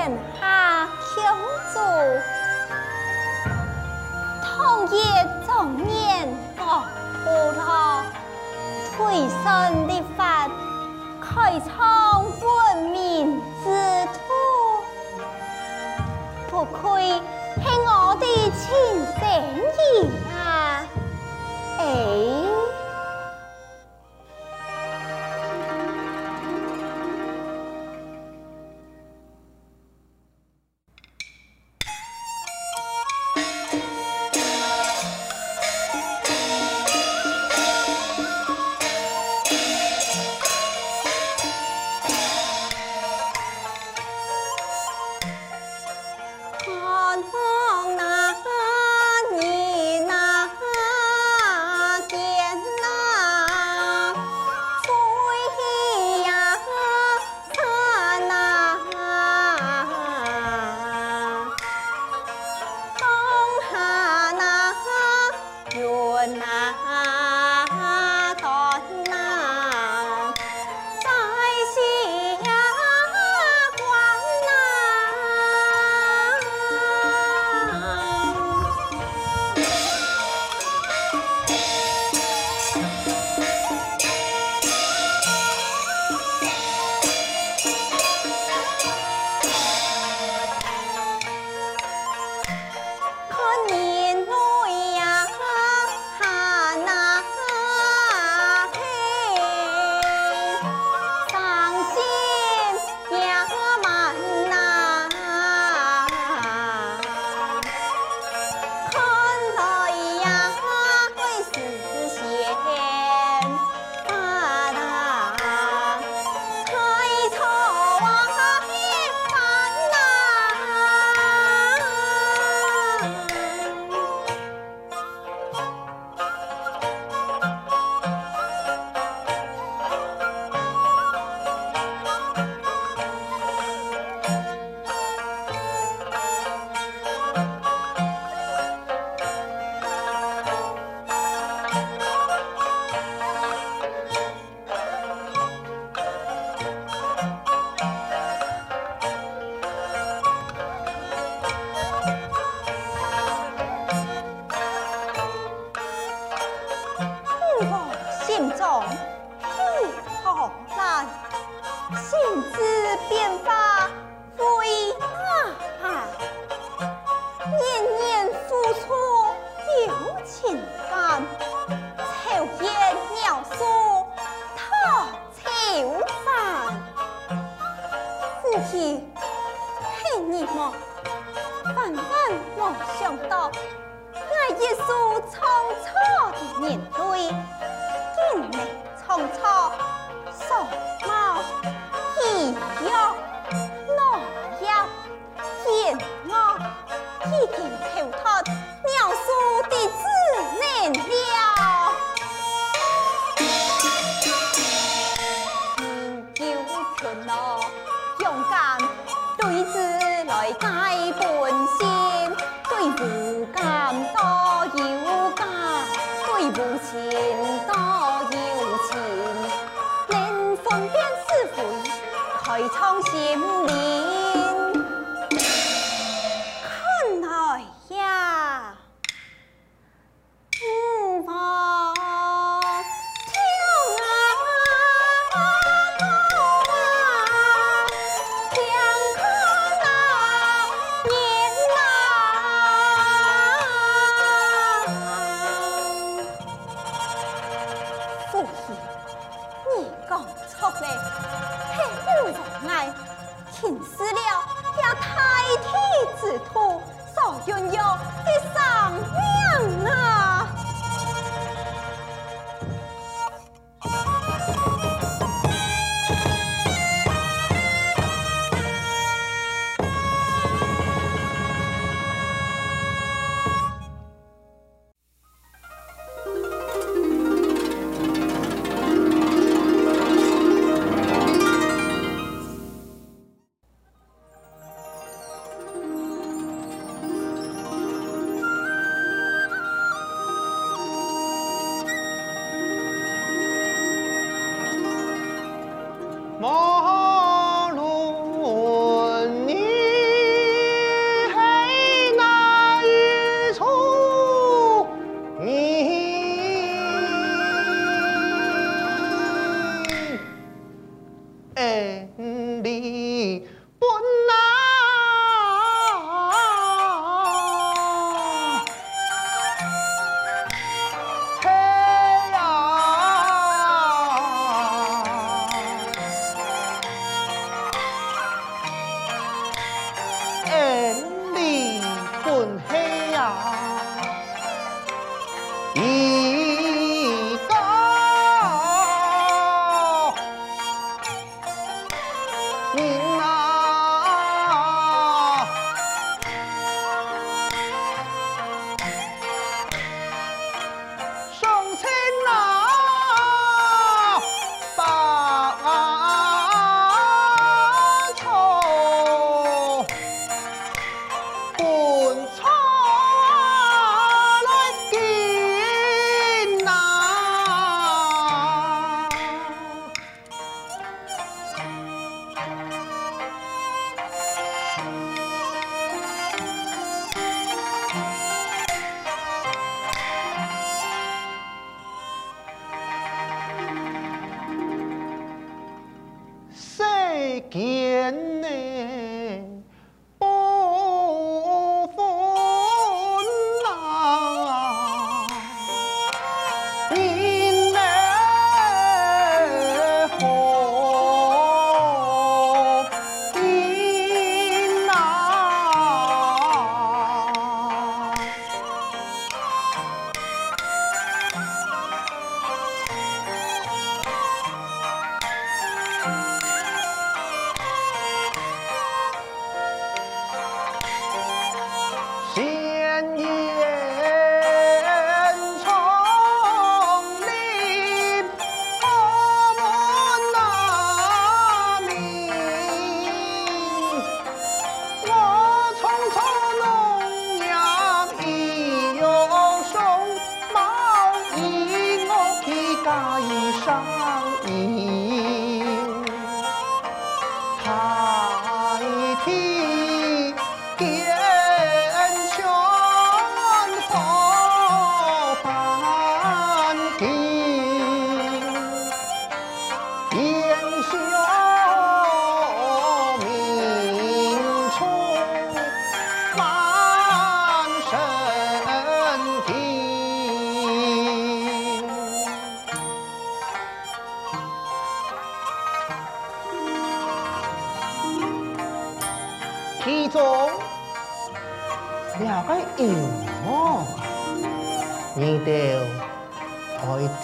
天下求助。同业壮年国不老，推身立法，开创文明之途。不愧是我的亲生儿啊！哎。 ช่อง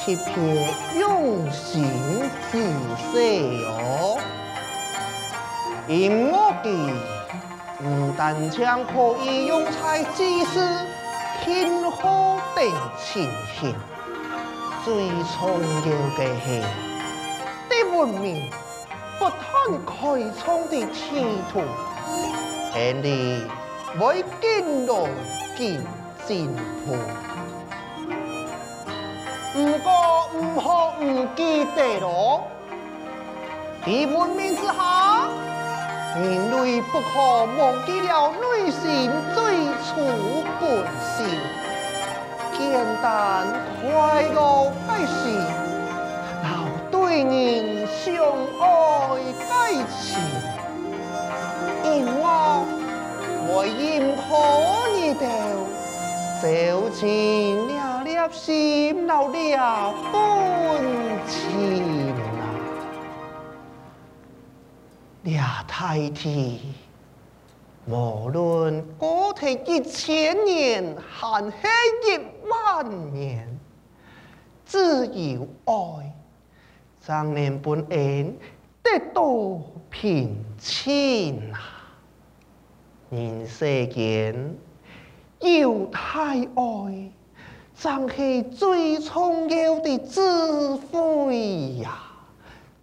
一片用心之色哟，音乐剧不但将可以用在祭祀、庆贺等情形，最重要的是，对文明不断开创的前途，肯定会更加更进步。不过唔好唔记得咯，在文明之下，人类不可忘记了内心最初本性，简单快乐的心，老对人相爱的情，因我我应可你的走进了。心老了本情啊，俩太弟，无论过去一千年还是一万年，只有爱，才能本恩得到平静啊！人世间有太爱。正是最重要的智慧呀！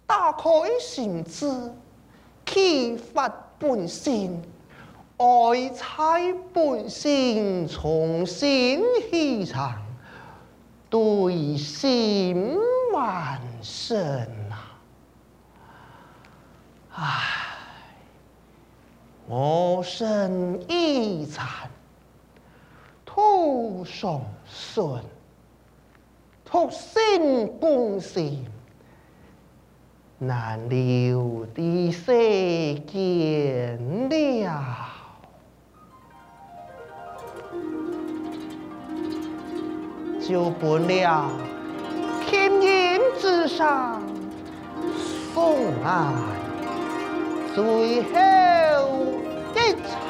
打开心智，启发本性，爱在本性重新起场，对心完胜啊！唉，我身已残。土上顺，土生共心，难留的世间了。就不了天阴之上送来最后一